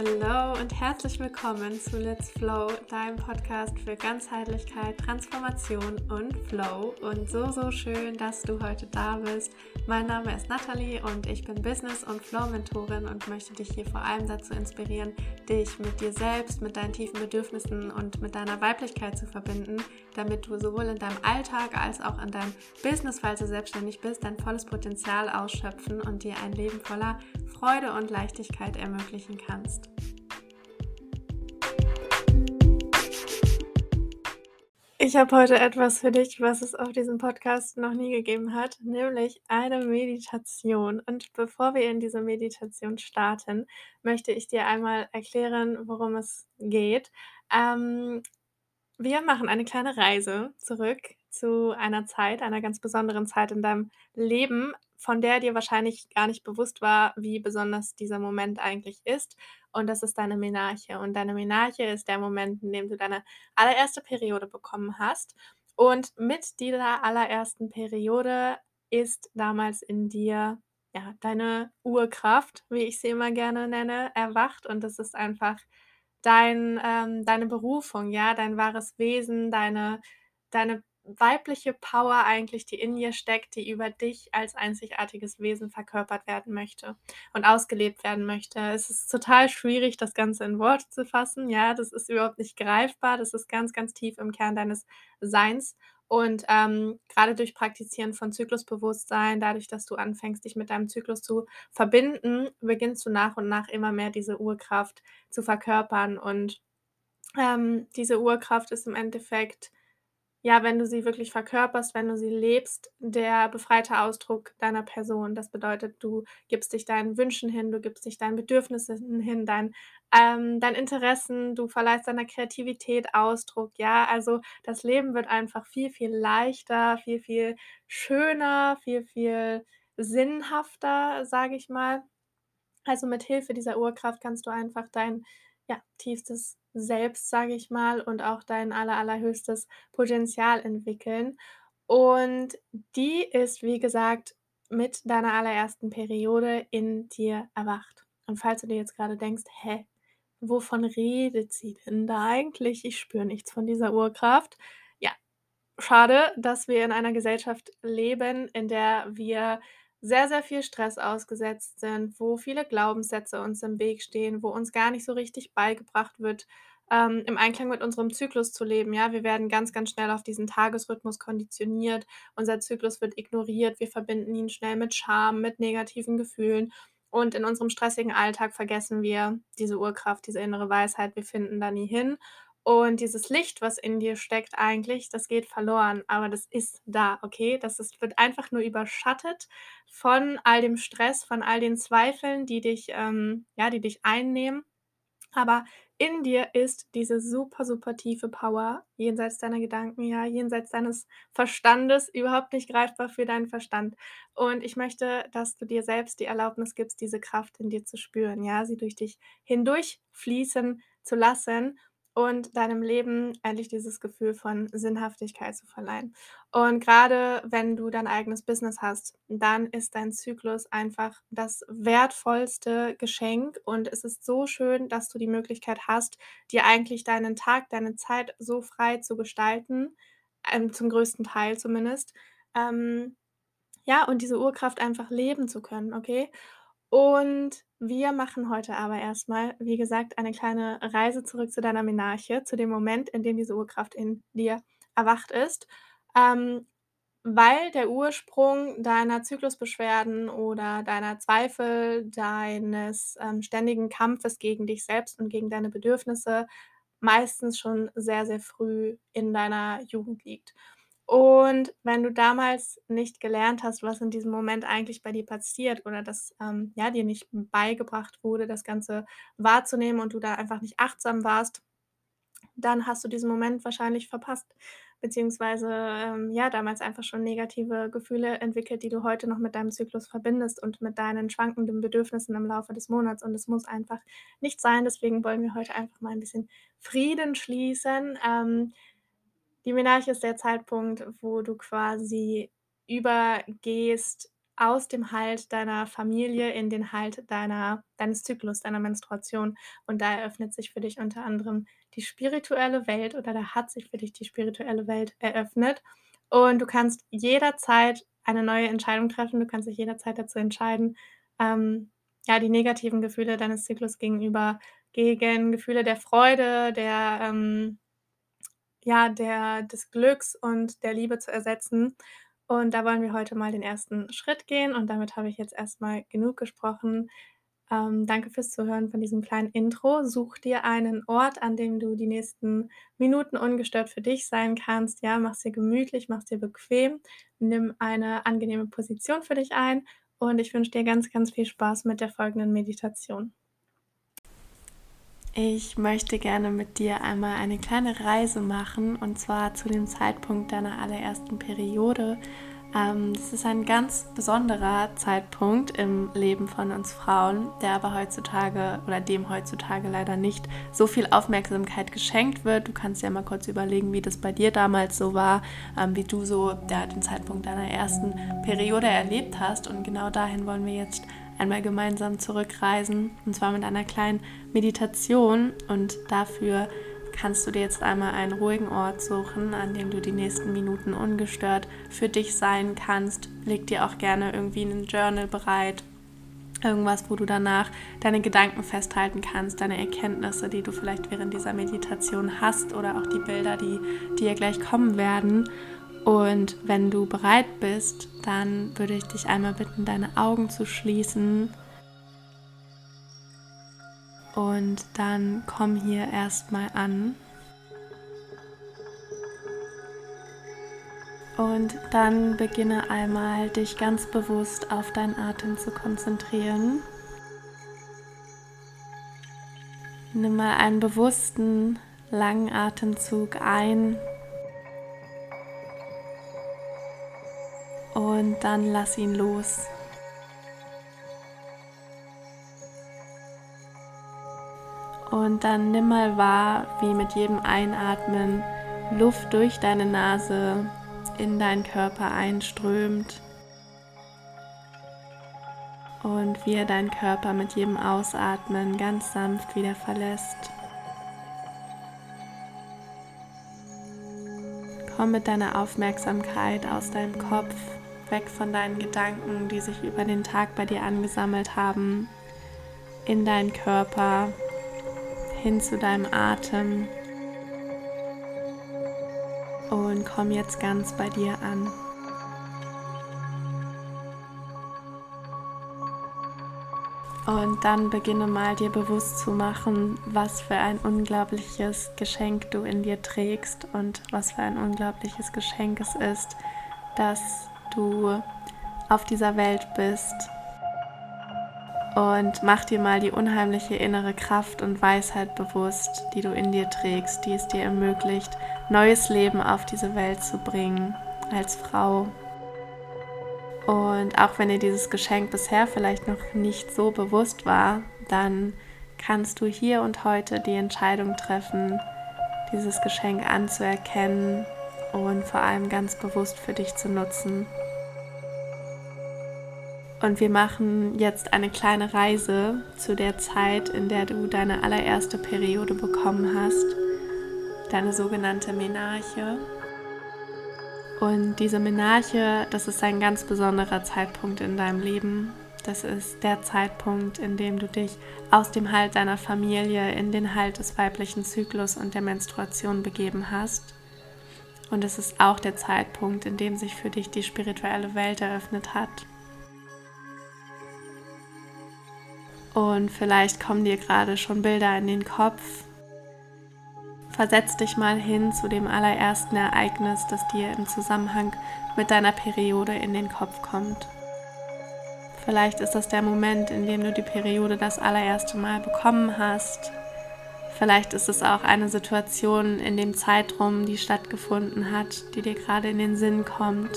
Hallo und herzlich willkommen zu Let's Flow, deinem Podcast für Ganzheitlichkeit, Transformation und Flow. Und so, so schön, dass du heute da bist. Mein Name ist Nathalie und ich bin Business- und Flow-Mentorin und möchte dich hier vor allem dazu inspirieren, dich mit dir selbst, mit deinen tiefen Bedürfnissen und mit deiner Weiblichkeit zu verbinden, damit du sowohl in deinem Alltag als auch in deinem Business, falls du selbstständig bist, dein volles Potenzial ausschöpfen und dir ein Leben voller Freude und Leichtigkeit ermöglichen kannst. Ich habe heute etwas für dich, was es auf diesem Podcast noch nie gegeben hat, nämlich eine Meditation. Und bevor wir in diese Meditation starten, möchte ich dir einmal erklären, worum es geht. Ähm, wir machen eine kleine Reise zurück zu einer Zeit, einer ganz besonderen Zeit in deinem Leben, von der dir wahrscheinlich gar nicht bewusst war, wie besonders dieser Moment eigentlich ist. Und das ist deine Menarche. Und deine Menarche ist der Moment, in dem du deine allererste Periode bekommen hast. Und mit dieser allerersten Periode ist damals in dir ja, deine Urkraft, wie ich sie immer gerne nenne, erwacht. Und das ist einfach dein, ähm, deine Berufung, ja, dein wahres Wesen, deine, deine weibliche Power eigentlich, die in dir steckt, die über dich als einzigartiges Wesen verkörpert werden möchte und ausgelebt werden möchte. Es ist total schwierig, das Ganze in Worte zu fassen. Ja, das ist überhaupt nicht greifbar. Das ist ganz, ganz tief im Kern deines Seins. Und ähm, gerade durch Praktizieren von Zyklusbewusstsein, dadurch, dass du anfängst, dich mit deinem Zyklus zu verbinden, beginnst du nach und nach immer mehr diese Urkraft zu verkörpern. Und ähm, diese Urkraft ist im Endeffekt ja, wenn du sie wirklich verkörperst, wenn du sie lebst, der befreite Ausdruck deiner Person. Das bedeutet, du gibst dich deinen Wünschen hin, du gibst dich deinen Bedürfnissen hin, dein, ähm, deinen Interessen, du verleihst deiner Kreativität Ausdruck. Ja, also das Leben wird einfach viel, viel leichter, viel, viel schöner, viel, viel sinnhafter, sage ich mal. Also mit Hilfe dieser Urkraft kannst du einfach dein ja, tiefstes Selbst, sage ich mal, und auch dein aller, allerhöchstes Potenzial entwickeln. Und die ist, wie gesagt, mit deiner allerersten Periode in dir erwacht. Und falls du dir jetzt gerade denkst, hä, wovon redet sie denn da eigentlich? Ich spüre nichts von dieser Urkraft. Ja, schade, dass wir in einer Gesellschaft leben, in der wir sehr, sehr viel Stress ausgesetzt sind, wo viele Glaubenssätze uns im Weg stehen, wo uns gar nicht so richtig beigebracht wird, ähm, im Einklang mit unserem Zyklus zu leben. Ja, wir werden ganz, ganz schnell auf diesen Tagesrhythmus konditioniert. Unser Zyklus wird ignoriert. Wir verbinden ihn schnell mit Scham, mit negativen Gefühlen. Und in unserem stressigen Alltag vergessen wir diese Urkraft, diese innere Weisheit. Wir finden da nie hin. Und dieses Licht, was in dir steckt eigentlich, das geht verloren, aber das ist da, okay? Das ist wird einfach nur überschattet von all dem Stress, von all den Zweifeln, die dich ähm, ja, die dich einnehmen. Aber in dir ist diese super, super tiefe Power, jenseits deiner Gedanken, ja, jenseits deines Verstandes, überhaupt nicht greifbar für deinen Verstand. Und ich möchte, dass du dir selbst die Erlaubnis gibst, diese Kraft in dir zu spüren, ja, sie durch dich hindurch fließen zu lassen und deinem Leben endlich dieses Gefühl von Sinnhaftigkeit zu verleihen. Und gerade wenn du dein eigenes Business hast, dann ist dein Zyklus einfach das wertvollste Geschenk und es ist so schön, dass du die Möglichkeit hast, dir eigentlich deinen Tag, deine Zeit so frei zu gestalten, ähm, zum größten Teil zumindest. Ähm, ja, und diese Urkraft einfach leben zu können, okay? Und wir machen heute aber erstmal, wie gesagt, eine kleine Reise zurück zu deiner Menarche, zu dem Moment, in dem diese Urkraft in dir erwacht ist. Ähm, weil der Ursprung deiner Zyklusbeschwerden oder deiner Zweifel, deines ähm, ständigen Kampfes gegen dich selbst und gegen deine Bedürfnisse meistens schon sehr, sehr früh in deiner Jugend liegt. Und wenn du damals nicht gelernt hast, was in diesem Moment eigentlich bei dir passiert oder dass ähm, ja, dir nicht beigebracht wurde, das Ganze wahrzunehmen und du da einfach nicht achtsam warst, dann hast du diesen Moment wahrscheinlich verpasst, beziehungsweise ähm, ja, damals einfach schon negative Gefühle entwickelt, die du heute noch mit deinem Zyklus verbindest und mit deinen schwankenden Bedürfnissen im Laufe des Monats. Und es muss einfach nicht sein. Deswegen wollen wir heute einfach mal ein bisschen Frieden schließen. Ähm, die Menarche ist der Zeitpunkt, wo du quasi übergehst aus dem Halt deiner Familie in den Halt deiner deines Zyklus, deiner Menstruation. Und da eröffnet sich für dich unter anderem die spirituelle Welt oder da hat sich für dich die spirituelle Welt eröffnet. Und du kannst jederzeit eine neue Entscheidung treffen. Du kannst dich jederzeit dazu entscheiden, ähm, ja, die negativen Gefühle deines Zyklus gegenüber gegen Gefühle der Freude, der, ähm ja, der des Glücks und der Liebe zu ersetzen. Und da wollen wir heute mal den ersten Schritt gehen und damit habe ich jetzt erst mal genug gesprochen. Ähm, danke fürs Zuhören von diesem kleinen Intro. Such dir einen Ort, an dem du die nächsten Minuten ungestört für dich sein kannst. Ja, mach's dir gemütlich, mach's dir bequem, nimm eine angenehme Position für dich ein und ich wünsche dir ganz, ganz viel Spaß mit der folgenden Meditation. Ich möchte gerne mit dir einmal eine kleine Reise machen und zwar zu dem Zeitpunkt deiner allerersten Periode. Ähm, das ist ein ganz besonderer Zeitpunkt im Leben von uns Frauen, der aber heutzutage oder dem heutzutage leider nicht so viel Aufmerksamkeit geschenkt wird. Du kannst ja mal kurz überlegen, wie das bei dir damals so war, ähm, wie du so den Zeitpunkt deiner ersten Periode erlebt hast. Und genau dahin wollen wir jetzt einmal gemeinsam zurückreisen und zwar mit einer kleinen Meditation und dafür kannst du dir jetzt einmal einen ruhigen Ort suchen, an dem du die nächsten Minuten ungestört für dich sein kannst. Leg dir auch gerne irgendwie ein Journal bereit. Irgendwas, wo du danach deine Gedanken festhalten kannst, deine Erkenntnisse, die du vielleicht während dieser Meditation hast oder auch die Bilder, die dir gleich kommen werden. Und wenn du bereit bist, dann würde ich dich einmal bitten, deine Augen zu schließen. Und dann komm hier erstmal an. Und dann beginne einmal dich ganz bewusst auf deinen Atem zu konzentrieren. Nimm mal einen bewussten, langen Atemzug ein und dann lass ihn los. Und dann nimm mal wahr, wie mit jedem Einatmen Luft durch deine Nase in deinen Körper einströmt und wie er deinen Körper mit jedem Ausatmen ganz sanft wieder verlässt. Komm mit deiner Aufmerksamkeit aus deinem Kopf weg von deinen Gedanken, die sich über den Tag bei dir angesammelt haben, in deinen Körper, hin zu deinem Atem und komm jetzt ganz bei dir an. Und dann beginne mal dir bewusst zu machen, was für ein unglaubliches Geschenk du in dir trägst und was für ein unglaubliches Geschenk es ist, dass du auf dieser Welt bist. Und mach dir mal die unheimliche innere Kraft und Weisheit bewusst, die du in dir trägst, die es dir ermöglicht, neues Leben auf diese Welt zu bringen als Frau. Und auch wenn dir dieses Geschenk bisher vielleicht noch nicht so bewusst war, dann kannst du hier und heute die Entscheidung treffen, dieses Geschenk anzuerkennen und vor allem ganz bewusst für dich zu nutzen. Und wir machen jetzt eine kleine Reise zu der Zeit, in der du deine allererste Periode bekommen hast, deine sogenannte Menarche. Und diese Menarche, das ist ein ganz besonderer Zeitpunkt in deinem Leben. Das ist der Zeitpunkt, in dem du dich aus dem Halt deiner Familie in den Halt des weiblichen Zyklus und der Menstruation begeben hast. Und es ist auch der Zeitpunkt, in dem sich für dich die spirituelle Welt eröffnet hat. Und vielleicht kommen dir gerade schon Bilder in den Kopf. Versetz dich mal hin zu dem allerersten Ereignis, das dir im Zusammenhang mit deiner Periode in den Kopf kommt. Vielleicht ist das der Moment, in dem du die Periode das allererste Mal bekommen hast. Vielleicht ist es auch eine Situation in dem Zeitraum, die stattgefunden hat, die dir gerade in den Sinn kommt.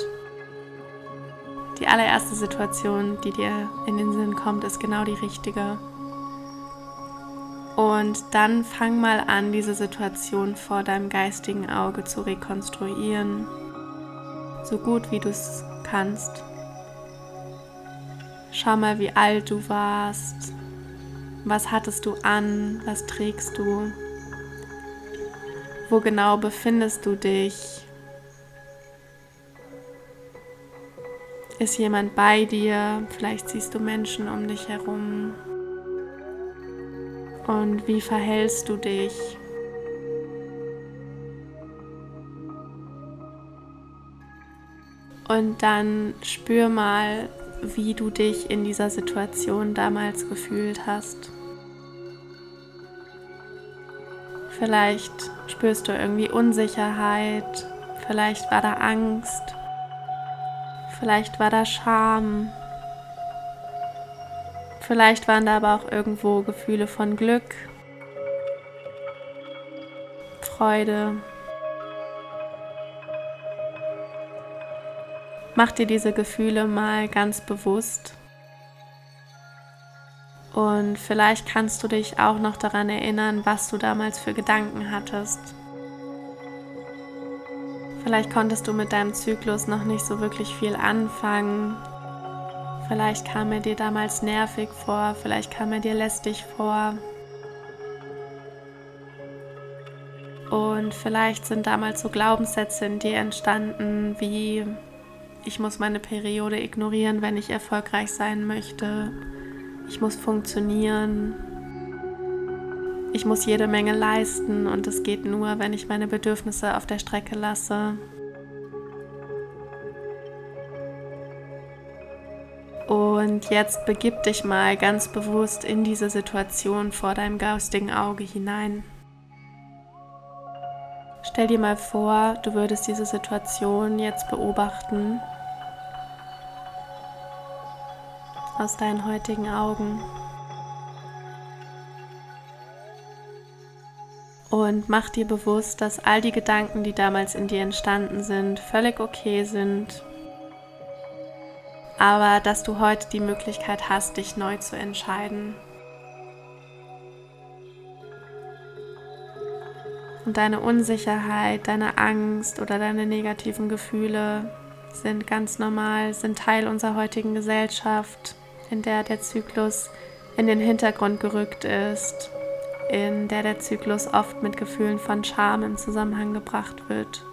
Die allererste Situation, die dir in den Sinn kommt, ist genau die richtige. Und dann fang mal an, diese Situation vor deinem geistigen Auge zu rekonstruieren, so gut wie du es kannst. Schau mal, wie alt du warst. Was hattest du an? Was trägst du? Wo genau befindest du dich? Ist jemand bei dir? Vielleicht siehst du Menschen um dich herum. Und wie verhältst du dich? Und dann spür mal, wie du dich in dieser Situation damals gefühlt hast. Vielleicht spürst du irgendwie Unsicherheit, vielleicht war da Angst, vielleicht war da Scham, vielleicht waren da aber auch irgendwo Gefühle von Glück, Freude. Mach dir diese Gefühle mal ganz bewusst. Und vielleicht kannst du dich auch noch daran erinnern, was du damals für Gedanken hattest. Vielleicht konntest du mit deinem Zyklus noch nicht so wirklich viel anfangen. Vielleicht kam er dir damals nervig vor, vielleicht kam er dir lästig vor. Und vielleicht sind damals so Glaubenssätze in dir entstanden wie ich muss meine Periode ignorieren, wenn ich erfolgreich sein möchte. Ich muss funktionieren. Ich muss jede Menge leisten und es geht nur, wenn ich meine Bedürfnisse auf der Strecke lasse. Und jetzt begib dich mal ganz bewusst in diese Situation vor deinem geistigen Auge hinein. Stell dir mal vor, du würdest diese Situation jetzt beobachten aus deinen heutigen Augen. Und mach dir bewusst, dass all die Gedanken, die damals in dir entstanden sind, völlig okay sind. Aber dass du heute die Möglichkeit hast, dich neu zu entscheiden. Und deine Unsicherheit, deine Angst oder deine negativen Gefühle sind ganz normal, sind Teil unserer heutigen Gesellschaft in der der Zyklus in den Hintergrund gerückt ist, in der der Zyklus oft mit Gefühlen von Scham in Zusammenhang gebracht wird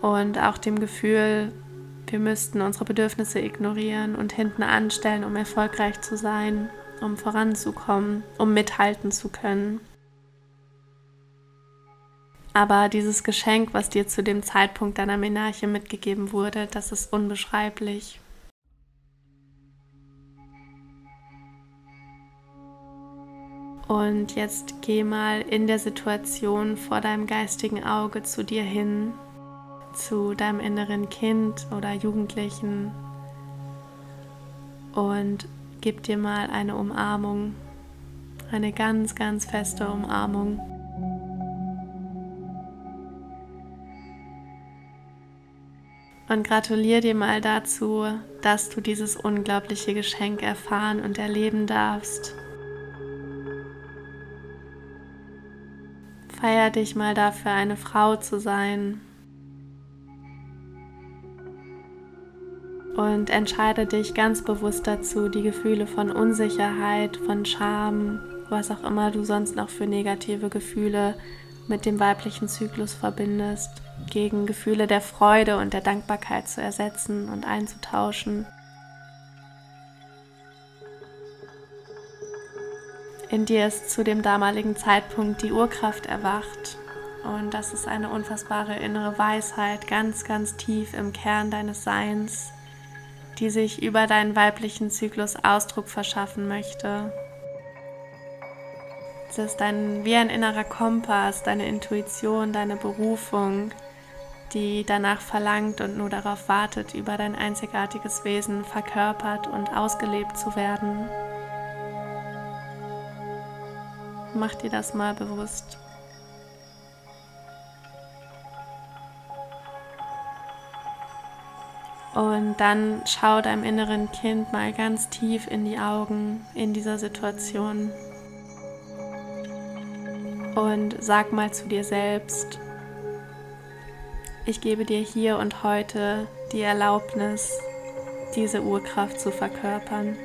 und auch dem Gefühl, wir müssten unsere Bedürfnisse ignorieren und hinten anstellen, um erfolgreich zu sein, um voranzukommen, um mithalten zu können. Aber dieses Geschenk, was dir zu dem Zeitpunkt deiner Menarche mitgegeben wurde, das ist unbeschreiblich. Und jetzt geh mal in der Situation vor deinem geistigen Auge zu dir hin, zu deinem inneren Kind oder Jugendlichen und gib dir mal eine Umarmung, eine ganz, ganz feste Umarmung. Und gratuliere dir mal dazu, dass du dieses unglaubliche Geschenk erfahren und erleben darfst. Feier dich mal dafür, eine Frau zu sein. Und entscheide dich ganz bewusst dazu, die Gefühle von Unsicherheit, von Scham, was auch immer du sonst noch für negative Gefühle mit dem weiblichen Zyklus verbindest, gegen Gefühle der Freude und der Dankbarkeit zu ersetzen und einzutauschen. In dir ist zu dem damaligen Zeitpunkt die Urkraft erwacht. Und das ist eine unfassbare innere Weisheit, ganz, ganz tief im Kern deines Seins, die sich über deinen weiblichen Zyklus Ausdruck verschaffen möchte. Es ist ein, wie ein innerer Kompass, deine Intuition, deine Berufung, die danach verlangt und nur darauf wartet, über dein einzigartiges Wesen verkörpert und ausgelebt zu werden. Mach dir das mal bewusst. Und dann schau deinem inneren Kind mal ganz tief in die Augen in dieser Situation. Und sag mal zu dir selbst, ich gebe dir hier und heute die Erlaubnis, diese Urkraft zu verkörpern.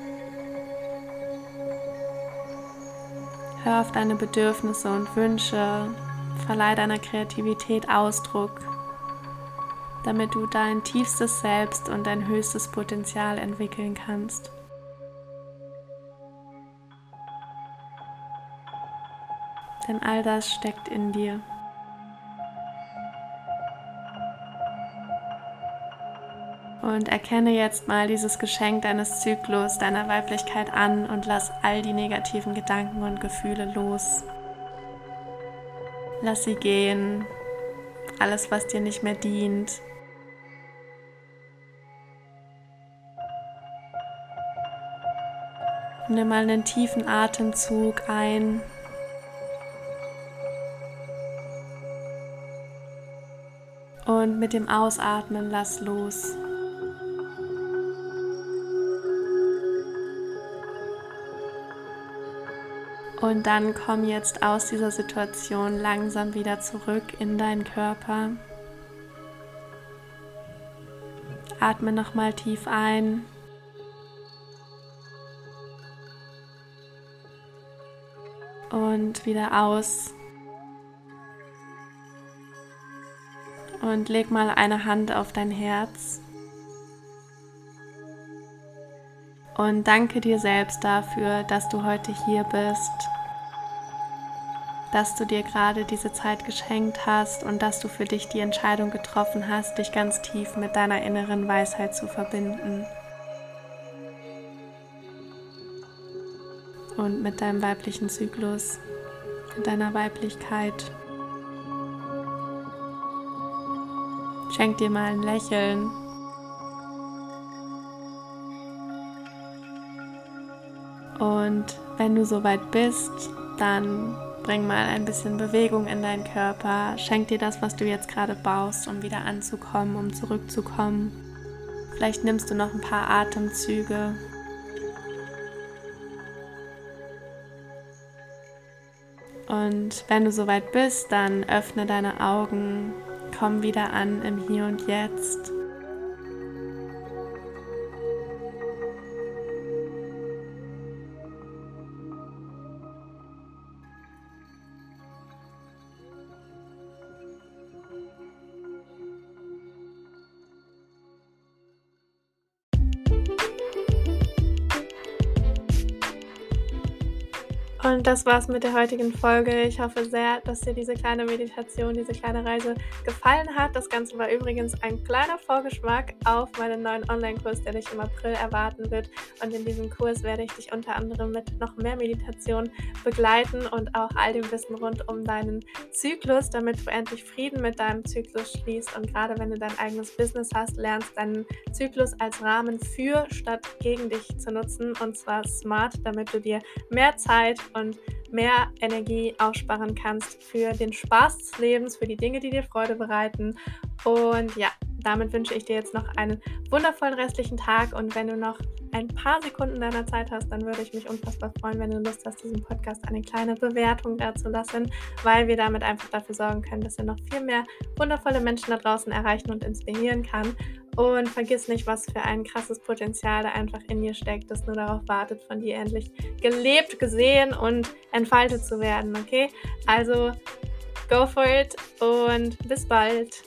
Hör auf deine Bedürfnisse und Wünsche, verleih deiner Kreativität Ausdruck damit du dein tiefstes Selbst und dein höchstes Potenzial entwickeln kannst. Denn all das steckt in dir. Und erkenne jetzt mal dieses Geschenk deines Zyklus, deiner Weiblichkeit an und lass all die negativen Gedanken und Gefühle los. Lass sie gehen, alles, was dir nicht mehr dient. Nimm mal einen tiefen Atemzug ein. Und mit dem Ausatmen lass los. Und dann komm jetzt aus dieser Situation langsam wieder zurück in deinen Körper. Atme nochmal tief ein. Und wieder aus. Und leg mal eine Hand auf dein Herz. Und danke dir selbst dafür, dass du heute hier bist dass du dir gerade diese Zeit geschenkt hast und dass du für dich die Entscheidung getroffen hast, dich ganz tief mit deiner inneren Weisheit zu verbinden. Und mit deinem weiblichen Zyklus, mit deiner Weiblichkeit. Schenk dir mal ein Lächeln. Und wenn du soweit bist, dann Bring mal ein bisschen Bewegung in deinen Körper. Schenk dir das, was du jetzt gerade baust, um wieder anzukommen, um zurückzukommen. Vielleicht nimmst du noch ein paar Atemzüge. Und wenn du soweit bist, dann öffne deine Augen, komm wieder an im Hier und Jetzt. Und das war's mit der heutigen Folge. Ich hoffe sehr, dass dir diese kleine Meditation, diese kleine Reise gefallen hat. Das Ganze war übrigens ein kleiner Vorgeschmack auf meinen neuen Online-Kurs, der dich im April erwarten wird. Und in diesem Kurs werde ich dich unter anderem mit noch mehr Meditation begleiten und auch all dem Wissen rund um deinen Zyklus, damit du endlich Frieden mit deinem Zyklus schließt. Und gerade wenn du dein eigenes Business hast, lernst deinen Zyklus als Rahmen für statt gegen dich zu nutzen. Und zwar smart, damit du dir mehr Zeit und mehr Energie aussparen kannst für den Spaß des Lebens, für die Dinge, die dir Freude bereiten. Und ja, damit wünsche ich dir jetzt noch einen wundervollen restlichen Tag und wenn du noch ein paar Sekunden deiner Zeit hast, dann würde ich mich unfassbar freuen, wenn du Lust hast, diesem Podcast eine kleine Bewertung dazu lassen, weil wir damit einfach dafür sorgen können, dass er noch viel mehr wundervolle Menschen da draußen erreichen und inspirieren kann. Und vergiss nicht, was für ein krasses Potenzial da einfach in dir steckt, das nur darauf wartet, von dir endlich gelebt, gesehen und entfaltet zu werden, okay? Also, go for it und bis bald.